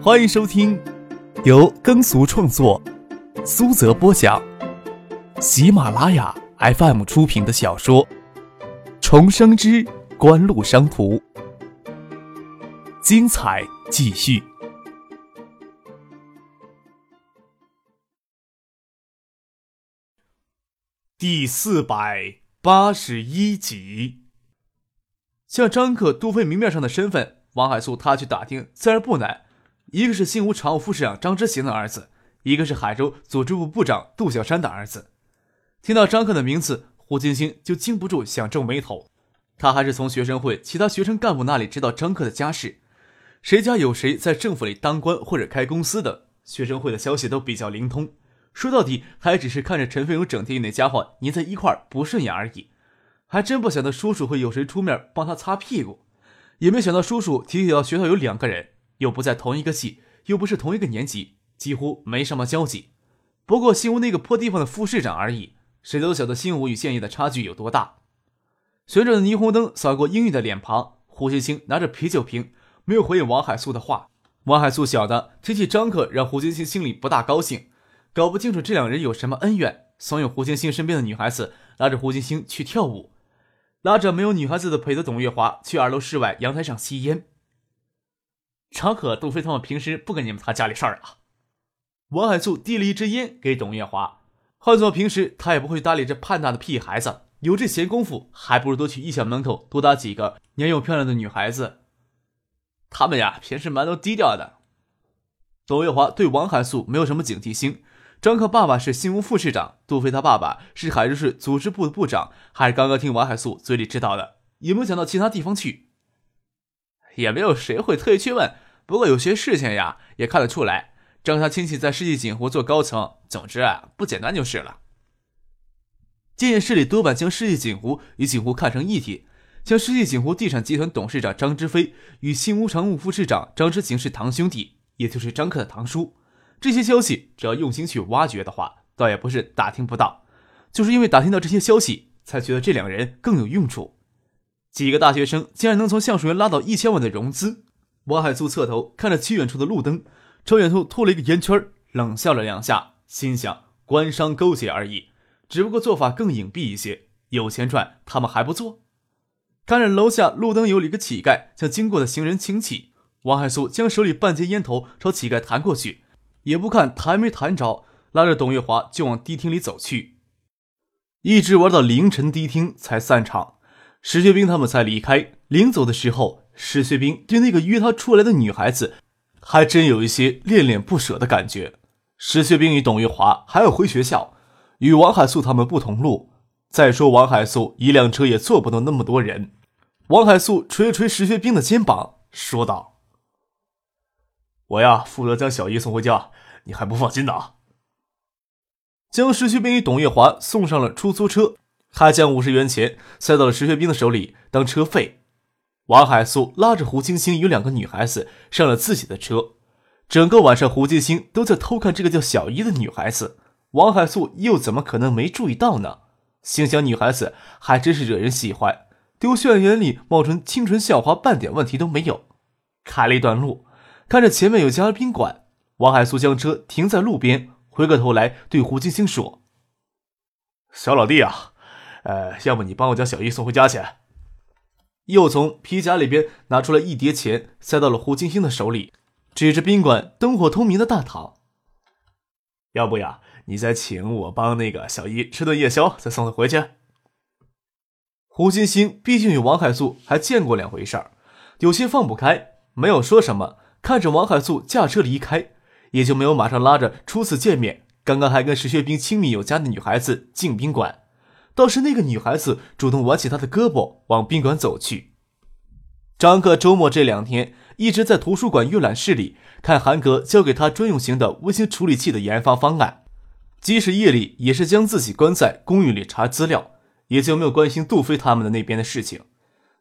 欢迎收听由耕俗创作、苏泽播讲、喜马拉雅 FM 出品的小说《重生之官路商途》，精彩继续，第四百八十一集。像张克、杜飞明面上的身份，王海素他去打听自然不难。一个是新吴常务副市长张之行的儿子，一个是海州组织部部长杜小山的儿子。听到张克的名字，胡金星就禁不住想皱眉头。他还是从学生会其他学生干部那里知道张克的家世，谁家有谁在政府里当官或者开公司的，学生会的消息都比较灵通。说到底，还只是看着陈飞勇整天与那家伙黏在一块不顺眼而已。还真不想到叔叔会有谁出面帮他擦屁股，也没想到叔叔提起到学校有两个人，又不在同一个系，又不是同一个年级，几乎没什么交集。不过新吴那个破地方的副市长而已，谁都晓得新吴与现役的差距有多大。旋转的霓虹灯扫过英语的脸庞，胡星星拿着啤酒瓶，没有回应王海素的话。王海素晓得提起张克，让胡星星心里不大高兴，搞不清楚这两人有什么恩怨，怂恿胡星星身边的女孩子拉着胡星星去跳舞。拉着没有女孩子的陪的董月华去二楼室外阳台上吸烟。常可、杜飞他们平时不跟你们谈家里事儿啊。王海素递了一支烟给董月华，换做平时他也不会搭理这叛大的屁孩子，有这闲工夫，还不如多去艺校门口多搭几个年幼漂亮的女孩子。他们呀，平时蛮都低调的。董月华对王海素没有什么警惕心。张克爸爸是新吴副市长，杜飞他爸爸是海州市组织部的部长，还是刚刚听王海素嘴里知道的，也没有讲到其他地方去，也没有谁会特意去问。不过有些事情呀，也看得出来，张家亲戚在世纪锦湖做高层，总之啊，不简单就是了。建业市里多半将世纪锦湖与锦湖看成一体，将世纪锦湖地产集团董事长张之飞与新吴常务副市长张之行是堂兄弟，也就是张克的堂叔。这些消息，只要用心去挖掘的话，倒也不是打听不到，就是因为打听到这些消息，才觉得这两人更有用处。几个大学生竟然能从橡树园拉到一千万的融资。王海素侧头看着极远处的路灯，朝远处吐了一个烟圈，冷笑了两下，心想：官商勾结而已，只不过做法更隐蔽一些。有钱赚，他们还不做？看着楼下路灯有里个乞丐向经过的行人请起，王海素将手里半截烟头朝乞丐弹过去。也不看弹没弹着，拉着董月华就往迪厅里走去，一直玩到凌晨，迪厅才散场。石学兵他们才离开。临走的时候，石学兵对那个约他出来的女孩子，还真有一些恋恋不舍的感觉。石学兵与董月华还要回学校，与王海素他们不同路。再说王海素一辆车也坐不到那么多人。王海素捶了捶石学兵的肩膀，说道。我呀，负责将小姨送回家，你还不放心呢？将石学兵与董月华送上了出租车，他将五十元钱塞到了石学兵的手里当车费。王海素拉着胡青青与两个女孩子上了自己的车。整个晚上，胡金星都在偷看这个叫小姨的女孩子。王海素又怎么可能没注意到呢？心想，女孩子还真是惹人喜欢，丢校园里冒充清纯校花，半点问题都没有。开了一段路。看着前面有家宾馆，王海素将车停在路边，回过头来对胡金星说：“小老弟啊，呃，要不你帮我将小姨送回家去？”又从皮夹里边拿出了一叠钱，塞到了胡金星的手里，指着宾馆灯火通明的大堂：“要不呀，你再请我帮那个小姨吃顿夜宵，再送她回去。”胡金星毕竟与王海素还见过两回事儿，有些放不开，没有说什么。看着王海素驾车离开，也就没有马上拉着初次见面、刚刚还跟石学兵亲密有加的女孩子进宾馆，倒是那个女孩子主动挽起他的胳膊往宾馆走去。张克周末这两天一直在图书馆阅览室里看韩格交给他专用型的微型处理器的研发方案，即使夜里也是将自己关在公寓里查资料，也就没有关心杜飞他们的那边的事情。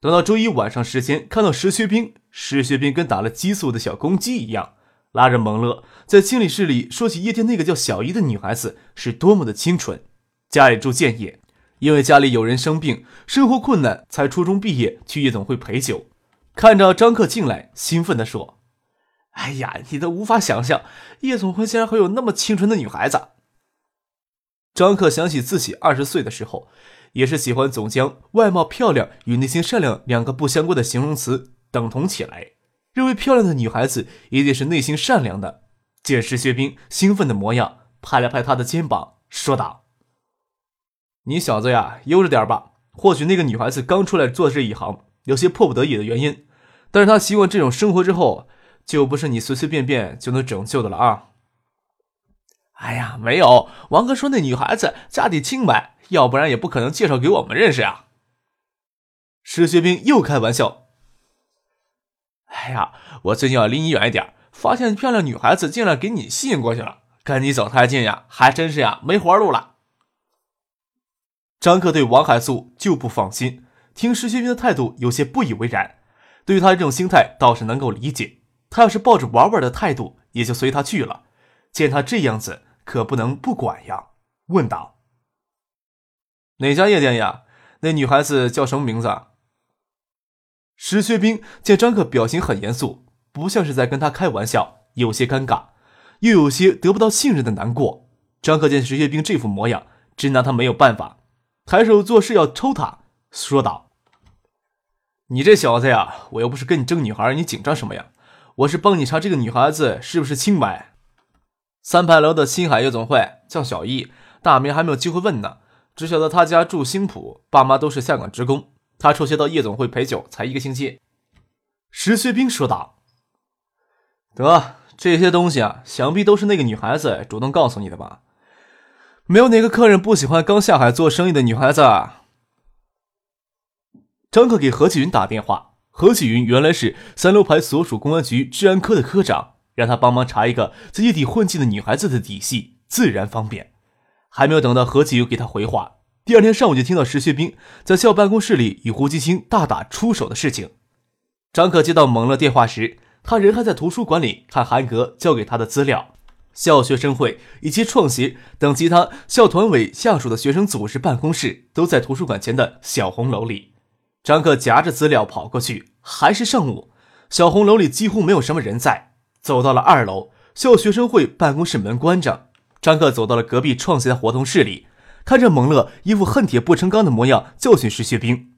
等到周一晚上时间，看到石学兵，石学兵跟打了激素的小公鸡一样，拉着蒙乐在经理室里说起夜店那个叫小姨的女孩子是多么的清纯，家里住建业，因为家里有人生病，生活困难，才初中毕业去夜总会陪酒。看着张克进来，兴奋地说：“哎呀，你都无法想象，夜总会竟然会有那么清纯的女孩子。张克想起自己二十岁的时候，也是喜欢总将外貌漂亮与内心善良两个不相关的形容词等同起来，认为漂亮的女孩子一定是内心善良的。见石学兵兴奋的模样，拍了拍他的肩膀，说道：“你小子呀，悠着点吧。或许那个女孩子刚出来做这一行，有些迫不得已的原因，但是她习惯这种生活之后。”就不是你随随便便就能拯救的了啊！哎呀，没有，王哥说那女孩子家底清白，要不然也不可能介绍给我们认识呀。石学兵又开玩笑。哎呀，我最近要离你远一点，发现漂亮女孩子竟然给你吸引过去了，跟你走太近呀，还真是呀，没活路了。张克对王海素就不放心，听石学兵的态度有些不以为然，对于他这种心态倒是能够理解。他要是抱着玩玩的态度，也就随他去了。见他这样子，可不能不管呀。问道：“哪家夜店呀？那女孩子叫什么名字？”石学兵见张克表情很严肃，不像是在跟他开玩笑，有些尴尬，又有些得不到信任的难过。张克见石学兵这副模样，真拿他没有办法，抬手做事要抽他，说道：“你这小子呀，我又不是跟你争女孩，你紧张什么呀？”我是帮你查这个女孩子是不是清白。三牌楼的星海夜总会叫小易，大名还没有机会问呢，只晓得他家住新浦，爸妈都是下岗职工。他辍学到夜总会陪酒才一个星期。石学兵说道：“得，这些东西啊，想必都是那个女孩子主动告诉你的吧？没有哪个客人不喜欢刚下海做生意的女孩子。”张克给何启云打电话。何启云原来是三楼牌所属公安局治安科的科长，让他帮忙查一个在夜底混迹的女孩子的底细，自然方便。还没有等到何启云给他回话，第二天上午就听到石学兵在校办公室里与胡金星大打出手的事情。张可接到蒙乐电话时，他人还在图书馆里看韩格交给他的资料。校学生会以及创协等其他校团委下属的学生组织办公室都在图书馆前的小红楼里。张克夹着资料跑过去，还是上午，小红楼里几乎没有什么人在。走到了二楼，校学生会办公室门关着。张克走到了隔壁创协的活动室里，看着蒙乐一副恨铁不成钢的模样，教训石学兵：“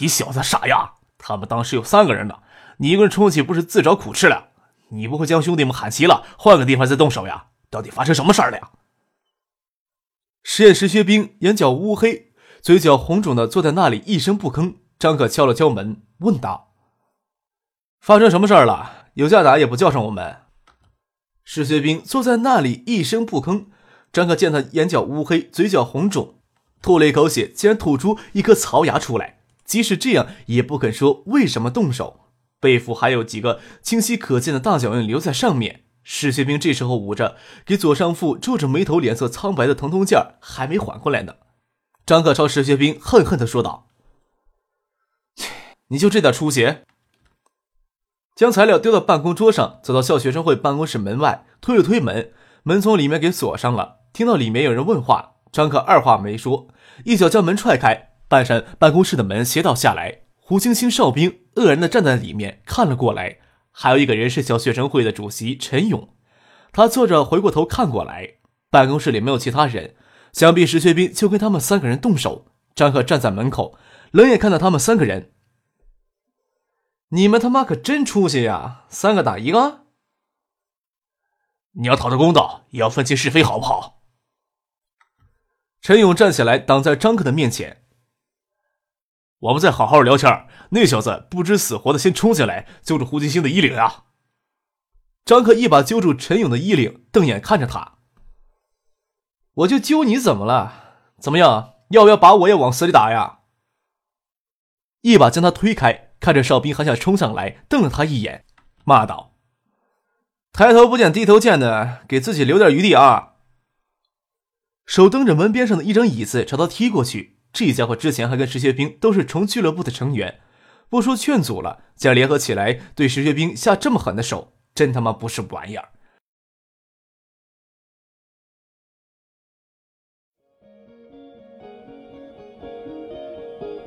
你小子傻呀！他们当时有三个人呢，你一个人冲去不是自找苦吃了？你不会将兄弟们喊齐了，换个地方再动手呀？到底发生什么事儿了呀？”实验室薛兵眼角乌黑。嘴角红肿的坐在那里一声不吭。张可敲了敲门，问道：“发生什么事儿了？有架打也不叫上我们。”石学兵坐在那里一声不吭。张可见他眼角乌黑，嘴角红肿，吐了一口血，竟然吐出一颗槽牙出来。即使这样，也不肯说为什么动手。背腹还有几个清晰可见的大脚印留在上面。石学兵这时候捂着给左上腹皱着眉头、脸色苍白的疼痛劲儿，还没缓过来呢。张克朝石学兵恨恨地说道：“，你就这点出息？”将材料丢到办公桌上，走到校学生会办公室门外，推了推门，门从里面给锁上了。听到里面有人问话，张克二话没说，一脚将门踹开，半扇办公室的门斜倒下来。胡青青哨兵愕然地站在里面看了过来，还有一个人是小学生会的主席陈勇，他坐着回过头看过来。办公室里没有其他人。想必石学兵就跟他们三个人动手。张克站在门口，冷眼看到他们三个人。你们他妈可真出息呀！三个打一个。你要讨得公道，也要分清是非，好不好？陈勇站起来，挡在张克的面前。我们再好好聊天。那小子不知死活的先冲进来，揪住胡金星的衣领啊！张克一把揪住陈勇的衣领，瞪眼看着他。我就揪你怎么了？怎么样？要不要把我也往死里打呀？一把将他推开，看着哨兵还想冲上来，瞪了他一眼，骂道：“抬头不见低头见的，给自己留点余地啊！”手蹬着门边上的一张椅子朝他踢过去。这家伙之前还跟石学兵都是虫俱乐部的成员，不说劝阻了，竟然联合起来对石学兵下这么狠的手，真他妈不是玩意儿！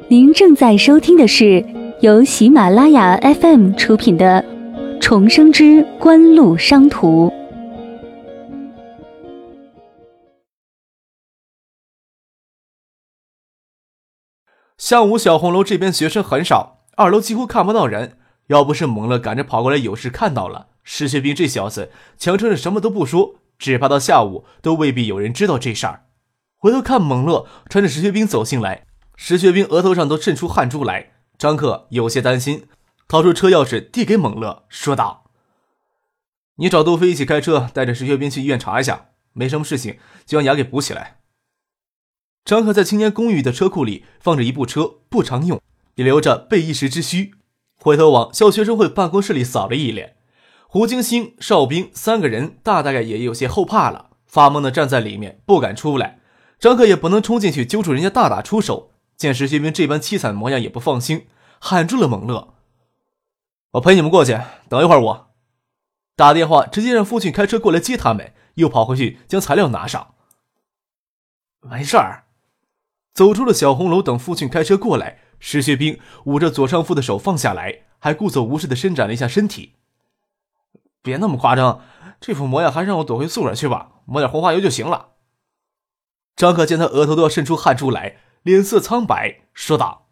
您正在收听的是由喜马拉雅 FM 出品的《重生之官路商途。下午小红楼这边学生很少，二楼几乎看不到人。要不是蒙了赶着跑过来有事看到了，石学兵这小子强撑着什么都不说，只怕到下午都未必有人知道这事儿。回头看蒙乐穿着石学兵走进来，石学兵额头上都渗出汗珠来。张克有些担心，掏出车钥匙递给蒙乐，说道：“你找杜飞一起开车，带着石学兵去医院查一下，没什么事情就让牙给补起来。”张克在青年公寓的车库里放着一部车，不常用，也留着备一时之需。回头往校学生会办公室里扫了一眼，胡金星、邵兵三个人大大概也有些后怕了，发懵的站在里面不敢出来。张克也不能冲进去揪住人家大打出手，见石学兵这般凄惨模样也不放心，喊住了蒙乐：“我陪你们过去，等一会儿我打电话，直接让父亲开车过来接他们，又跑回去将材料拿上。没事儿。”走出了小红楼，等父亲开车过来，石学兵捂着左上腹的手放下来，还故作无事的伸展了一下身体。别那么夸张，这副模样还让我躲回宿舍去吧，抹点红花油就行了。张可见他额头都要渗出汗珠来，脸色苍白，说道：“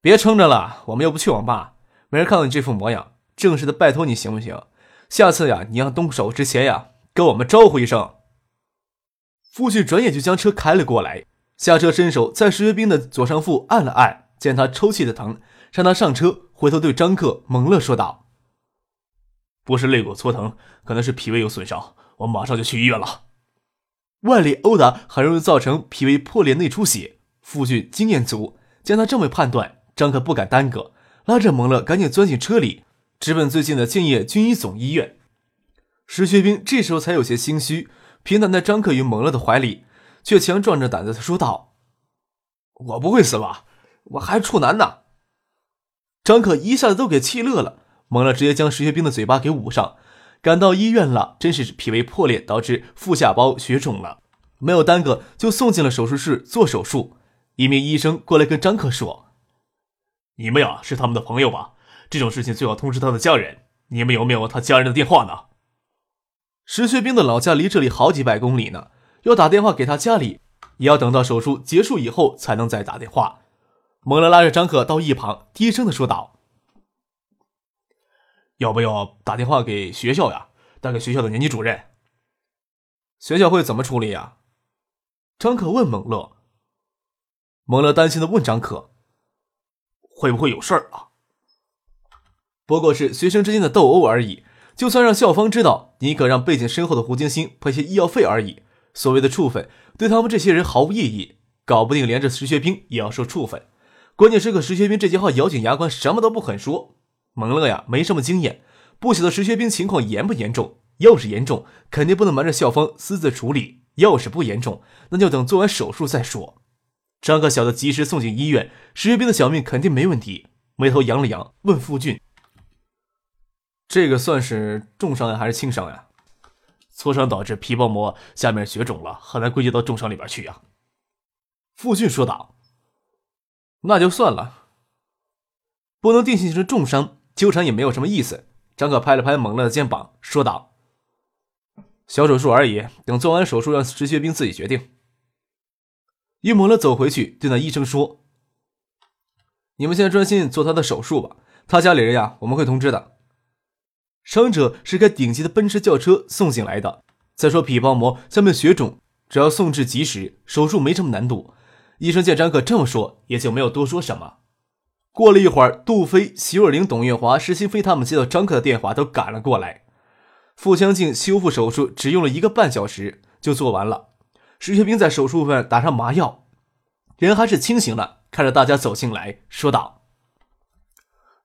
别撑着了，我们又不去网吧，没人看到你这副模样。正式的拜托你行不行？下次呀，你要动手之前呀，跟我们招呼一声。”父亲转眼就将车开了过来。下车，伸手在石学兵的左上腹按了按，见他抽泣的疼，让他上车。回头对张克、蒙乐说道：“不是肋骨搓疼，可能是脾胃有损伤，我马上就去医院了。外力殴打很容易造成脾胃破裂、内出血。傅俊经验足，见他这么判断，张克不敢耽搁，拉着蒙乐赶紧钻进车里，直奔最近的建业军医总医院。石学兵这时候才有些心虚，平躺在张克与蒙乐的怀里。却强壮着胆子，他说道：“我不会死吧？我还处男呢。”张可一下子都给气乐了，蒙了直接将石学兵的嘴巴给捂上。赶到医院了，真是脾胃破裂导致腹下包血肿了，没有耽搁就送进了手术室做手术。一名医生过来跟张可说：“你们呀是他们的朋友吧？这种事情最好通知他的家人。你们有没有他家人的电话呢？”石学兵的老家离这里好几百公里呢。要打电话给他家里，也要等到手术结束以后才能再打电话。蒙了拉着张可到一旁，低声的说道：“要不要打电话给学校呀？打给学校的年级主任？学校会怎么处理呀？”张可问蒙乐。蒙乐担心的问张可：“会不会有事儿啊？”不过是学生之间的斗殴而已，就算让校方知道，宁可让背景深厚的胡金星赔些医药费而已。所谓的处分对他们这些人毫无意义，搞不定连着石学兵也要受处分。关键时刻，石学兵这句话咬紧牙关，什么都不肯说。蒙乐呀，没什么经验，不晓得石学兵情况严不严重。要是严重，肯定不能瞒着校方私自处理；要是不严重，那就等做完手术再说。张克晓得及时送进医院，石学兵的小命肯定没问题。眉头扬了扬，问傅俊：“这个算是重伤呀，还是轻伤呀？”挫伤导致皮包膜下面血肿了，很难归结到重伤里边去呀。”傅俊说道。“那就算了，不能定性成重伤，纠缠也没有什么意思。”张可拍了拍蒙乐的肩膀，说道：“小手术而已，等做完手术，让石学兵自己决定。”于蒙乐走回去，对那医生说：“你们现在专心做他的手术吧，他家里人呀，我们会通知的。”伤者是开顶级的奔驰轿车送进来的。再说皮包膜下面血肿，只要送治及时，手术没什么难度。医生见张可这么说，也就没有多说什么。过了一会儿，杜飞、徐若琳、董月华、石新飞他们接到张克的电话，都赶了过来。腹腔镜修复手术只用了一个半小时就做完了。石学兵在手术部分打上麻药，人还是清醒的，看着大家走进来，说道：“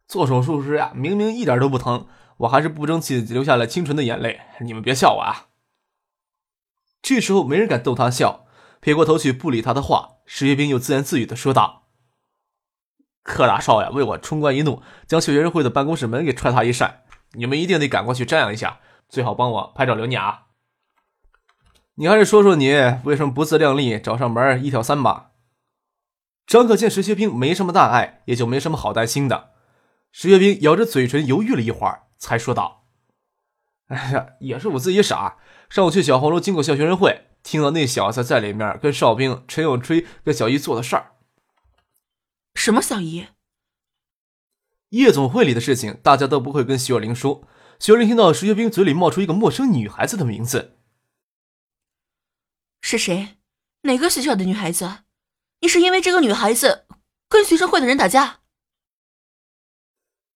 做手术时呀，明明一点都不疼。”我还是不争气的流下了清纯的眼泪，你们别笑我啊！这时候没人敢逗他笑，撇过头去不理他的话。石学兵又自言自语的说道：“柯大少爷，为我冲冠一怒，将学生会的办公室门给踹他一扇，你们一定得赶过去瞻仰一下，最好帮我拍照留念啊！你还是说说你为什么不自量力，找上门一挑三吧？”张可见石学兵没什么大碍，也就没什么好担心的。石学兵咬着嘴唇犹豫了一会儿，才说道：“哎呀，也是我自己傻。上午去小红楼经过校学生会，听到那小子在里面跟哨兵陈永吹跟小姨做的事儿。什么小姨？夜总会里的事情，大家都不会跟徐若琳说。徐若琳听到石学兵嘴里冒出一个陌生女孩子的名字，是谁？哪个学校的女孩子？你是因为这个女孩子跟学生会的人打架？”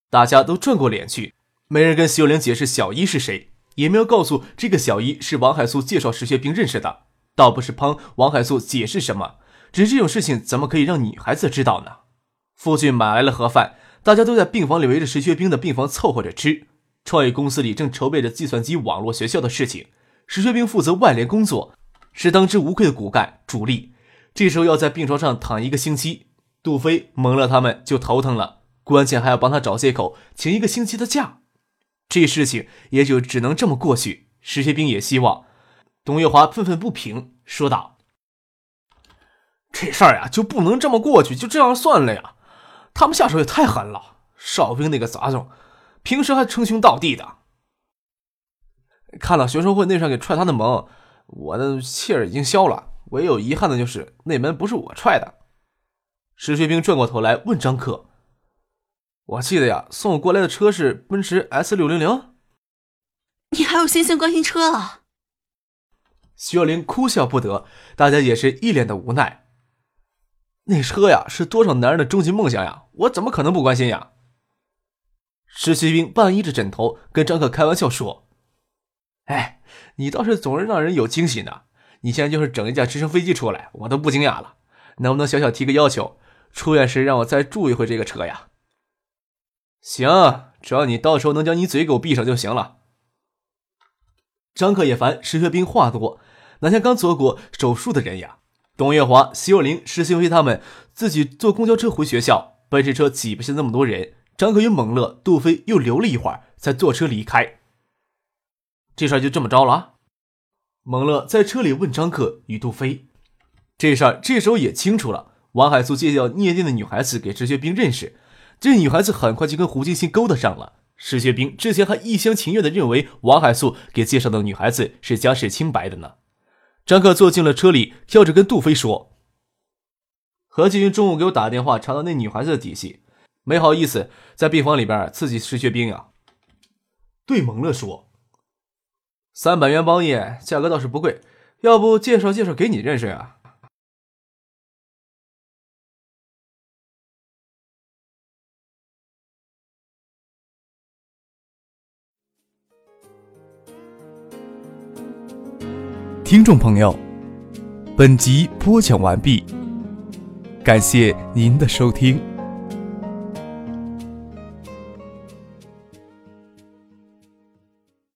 大家都转过脸去，没人跟徐若琳解释小一是谁，也没有告诉这个小一是王海素介绍石学兵认识的。倒不是帮王海素解释什么，只是这种事情怎么可以让女孩子知道呢？父亲买来了盒饭，大家都在病房里围着石学兵的病房凑合着吃。创业公司里正筹备着计算机网络学校的事情，石学兵负责外联工作，是当之无愧的骨干主力。这时候要在病床上躺一个星期，杜飞、蒙乐他们就头疼了。关键还要帮他找借口，请一个星期的假，这事情也就只能这么过去。石学兵也希望。董月华愤愤不平，说道：“这事儿呀，就不能这么过去，就这样算了呀？他们下手也太狠了。哨兵那个杂种，平时还称兄道弟的，看到学生会那上给踹他的门，我的气儿已经消了。唯有遗憾的就是那门不是我踹的。”石学兵转过头来问张克。我记得呀，送我过来的车是奔驰 S 六零零。你还有心情关心车啊？徐若琳哭笑不得，大家也是一脸的无奈。那车呀，是多少男人的终极梦想呀！我怎么可能不关心呀？石学兵半依着枕头跟张克开玩笑说：“哎，你倒是总是让人有惊喜呢。你现在就是整一架直升飞机出来，我都不惊讶了。能不能小小提个要求，出院时让我再住一回这个车呀？”行，只要你到时候能将你嘴给我闭上就行了。张克也烦石学兵话多，哪像刚做过手术的人呀？董月华、徐若琳、石新飞他们自己坐公交车回学校，奔驰车挤不下那么多人。张克与蒙乐、杜飞又留了一会儿，才坐车离开。这事儿就这么着了。蒙乐在车里问张克与杜飞：“这事儿这时候也清楚了。王海素介绍聂店的女孩子给石学兵认识。”这女孩子很快就跟胡金星勾搭上了。石学兵之前还一厢情愿的认为王海素给介绍的女孩子是家世清白的呢。张克坐进了车里，跳着跟杜飞说：“何继云中午给我打电话，查到那女孩子的底细，没好意思在病房里边刺激石学兵呀。”对蒙乐说：“三百元包夜，价格倒是不贵，要不介绍介绍给你认识啊？”听众朋友，本集播讲完毕，感谢您的收听。